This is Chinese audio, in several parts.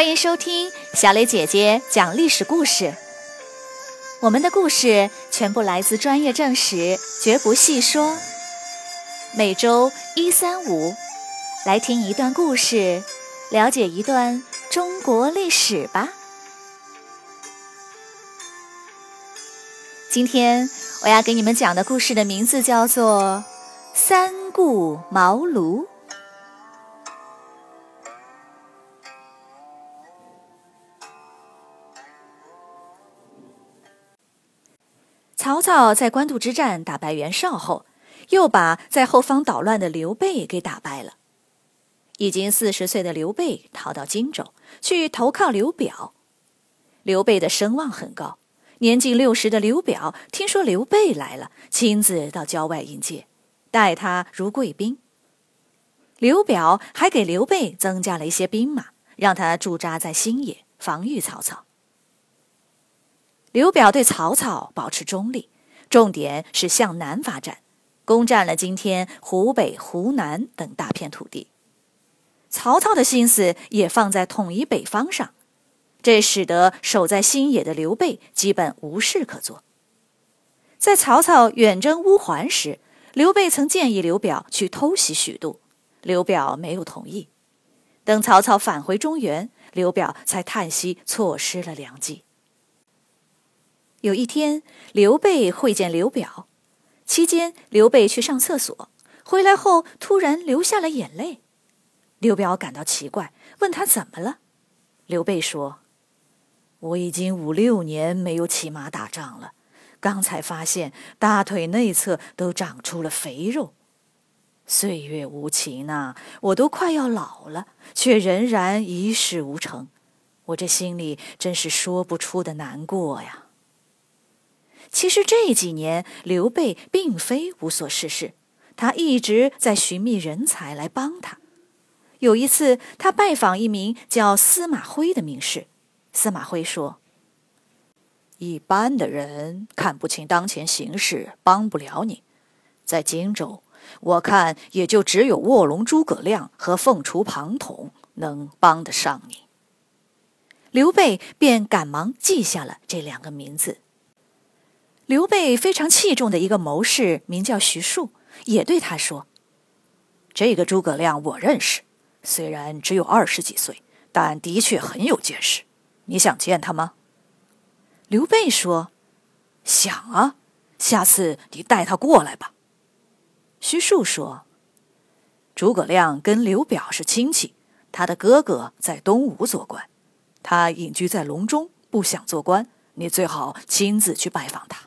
欢迎收听小磊姐姐讲历史故事。我们的故事全部来自专业正史，绝不细说。每周一、三、五，来听一段故事，了解一段中国历史吧。今天我要给你们讲的故事的名字叫做《三顾茅庐》。曹操在官渡之战打败袁绍后，又把在后方捣乱的刘备给打败了。已经四十岁的刘备逃到荆州去投靠刘表。刘备的声望很高，年近六十的刘表听说刘备来了，亲自到郊外迎接，待他如贵宾。刘表还给刘备增加了一些兵马，让他驻扎在新野，防御曹操。刘表对曹操保持中立，重点是向南发展，攻占了今天湖北、湖南等大片土地。曹操的心思也放在统一北方上，这使得守在新野的刘备基本无事可做。在曹操远征乌桓时，刘备曾建议刘表去偷袭许都，刘表没有同意。等曹操返回中原，刘表才叹息错失了良机。有一天，刘备会见刘表，期间刘备去上厕所，回来后突然流下了眼泪。刘表感到奇怪，问他怎么了。刘备说：“我已经五六年没有骑马打仗了，刚才发现大腿内侧都长出了肥肉。岁月无情呐，我都快要老了，却仍然一事无成，我这心里真是说不出的难过呀。”其实这几年，刘备并非无所事事，他一直在寻觅人才来帮他。有一次，他拜访一名叫司马徽的名士，司马徽说：“一般的人看不清当前形势，帮不了你。在荆州，我看也就只有卧龙诸葛亮和凤雏庞统能帮得上你。”刘备便赶忙记下了这两个名字。刘备非常器重的一个谋士，名叫徐庶，也对他说：“这个诸葛亮我认识，虽然只有二十几岁，但的确很有见识。你想见他吗？”刘备说：“想啊，下次你带他过来吧。”徐庶说：“诸葛亮跟刘表是亲戚，他的哥哥在东吴做官，他隐居在隆中，不想做官，你最好亲自去拜访他。”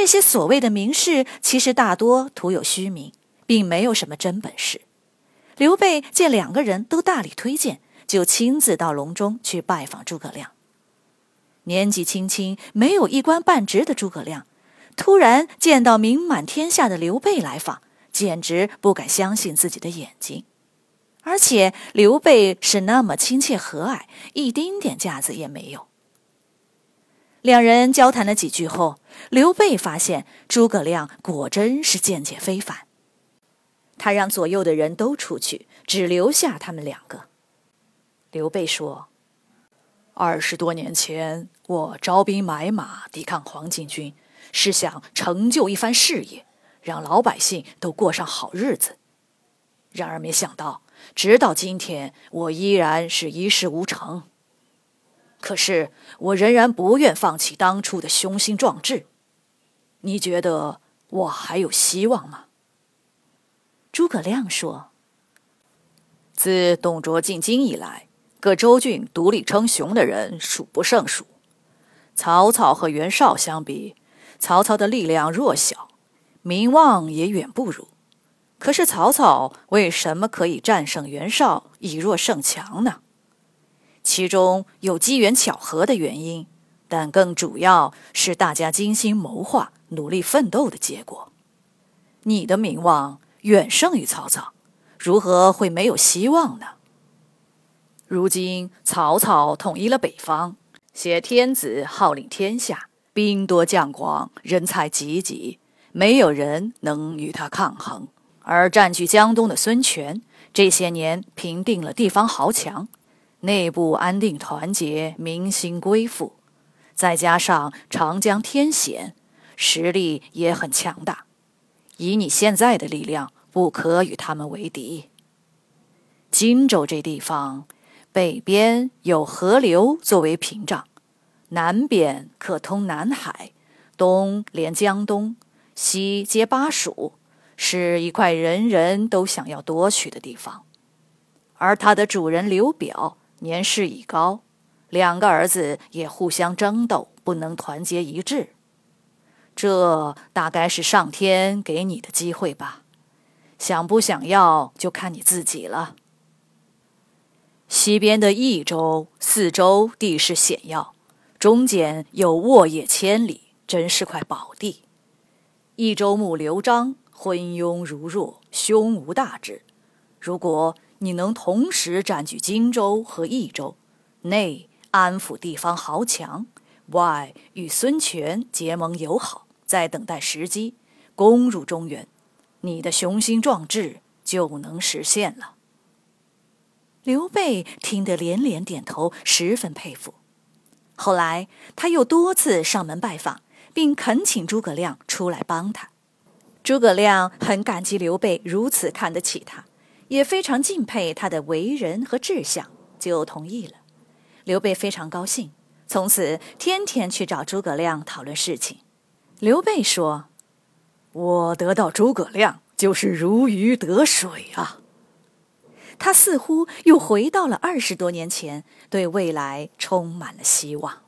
这些所谓的名士，其实大多徒有虚名，并没有什么真本事。刘备见两个人都大力推荐，就亲自到隆中去拜访诸葛亮。年纪轻轻、没有一官半职的诸葛亮，突然见到名满天下的刘备来访，简直不敢相信自己的眼睛。而且刘备是那么亲切和蔼，一丁点架子也没有。两人交谈了几句后，刘备发现诸葛亮果真是见解非凡。他让左右的人都出去，只留下他们两个。刘备说：“二十多年前，我招兵买马抵抗黄巾军，是想成就一番事业，让老百姓都过上好日子。然而没想到，直到今天，我依然是一事无成。”可是我仍然不愿放弃当初的雄心壮志。你觉得我还有希望吗？诸葛亮说：“自董卓进京以来，各州郡独立称雄的人数不胜数。曹操和袁绍相比，曹操的力量弱小，名望也远不如。可是曹操为什么可以战胜袁绍，以弱胜强呢？”其中有机缘巧合的原因，但更主要是大家精心谋划、努力奋斗的结果。你的名望远胜于曹操，如何会没有希望呢？如今曹操统一了北方，挟天子号令天下，兵多将广，人才济济，没有人能与他抗衡。而占据江东的孙权，这些年平定了地方豪强。内部安定团结，民心归附，再加上长江天险，实力也很强大。以你现在的力量，不可与他们为敌。荆州这地方，北边有河流作为屏障，南边可通南海，东连江东，西接巴蜀，是一块人人都想要夺取的地方。而它的主人刘表。年事已高，两个儿子也互相争斗，不能团结一致。这大概是上天给你的机会吧？想不想要，就看你自己了。西边的益州四周地势险要，中间有沃野千里，真是块宝地。益州牧刘璋昏庸如弱，胸无大志。如果你能同时占据荆州和益州，内安抚地方豪强，外与孙权结盟友好，在等待时机攻入中原，你的雄心壮志就能实现了。刘备听得连连点头，十分佩服。后来他又多次上门拜访，并恳请诸葛亮出来帮他。诸葛亮很感激刘备如此看得起他。也非常敬佩他的为人和志向，就同意了。刘备非常高兴，从此天天去找诸葛亮讨论事情。刘备说：“我得到诸葛亮，就是如鱼得水啊。”他似乎又回到了二十多年前，对未来充满了希望。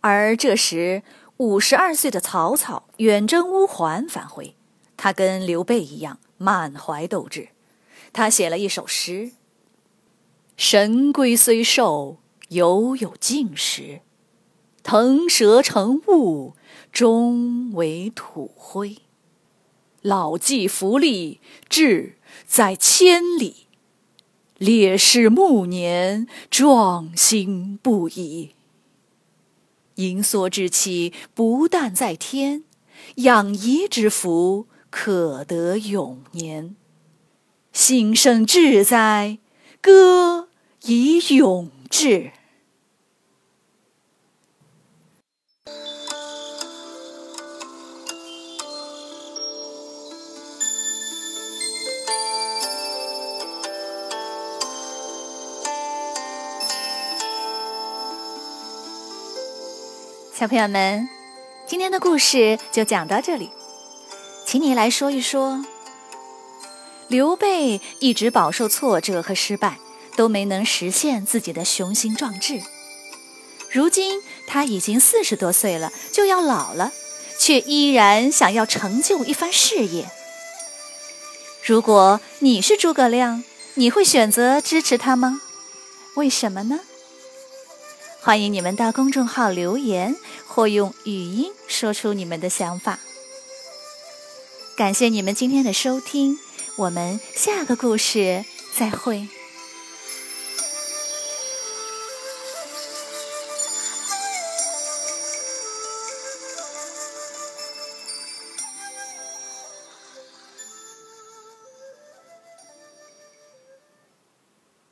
而这时，五十二岁的曹操远征乌桓返回，他跟刘备一样。满怀斗志，他写了一首诗：“神龟虽寿，犹有竟时；腾蛇乘雾，终为土灰。老骥伏枥，志在千里；烈士暮年，壮心不已。盈缩之气，不但在天，养怡之福。”可得永年，心生志哉，歌以咏志。小朋友们，今天的故事就讲到这里。请你来说一说，刘备一直饱受挫折和失败，都没能实现自己的雄心壮志。如今他已经四十多岁了，就要老了，却依然想要成就一番事业。如果你是诸葛亮，你会选择支持他吗？为什么呢？欢迎你们到公众号留言，或用语音说出你们的想法。感谢你们今天的收听，我们下个故事再会。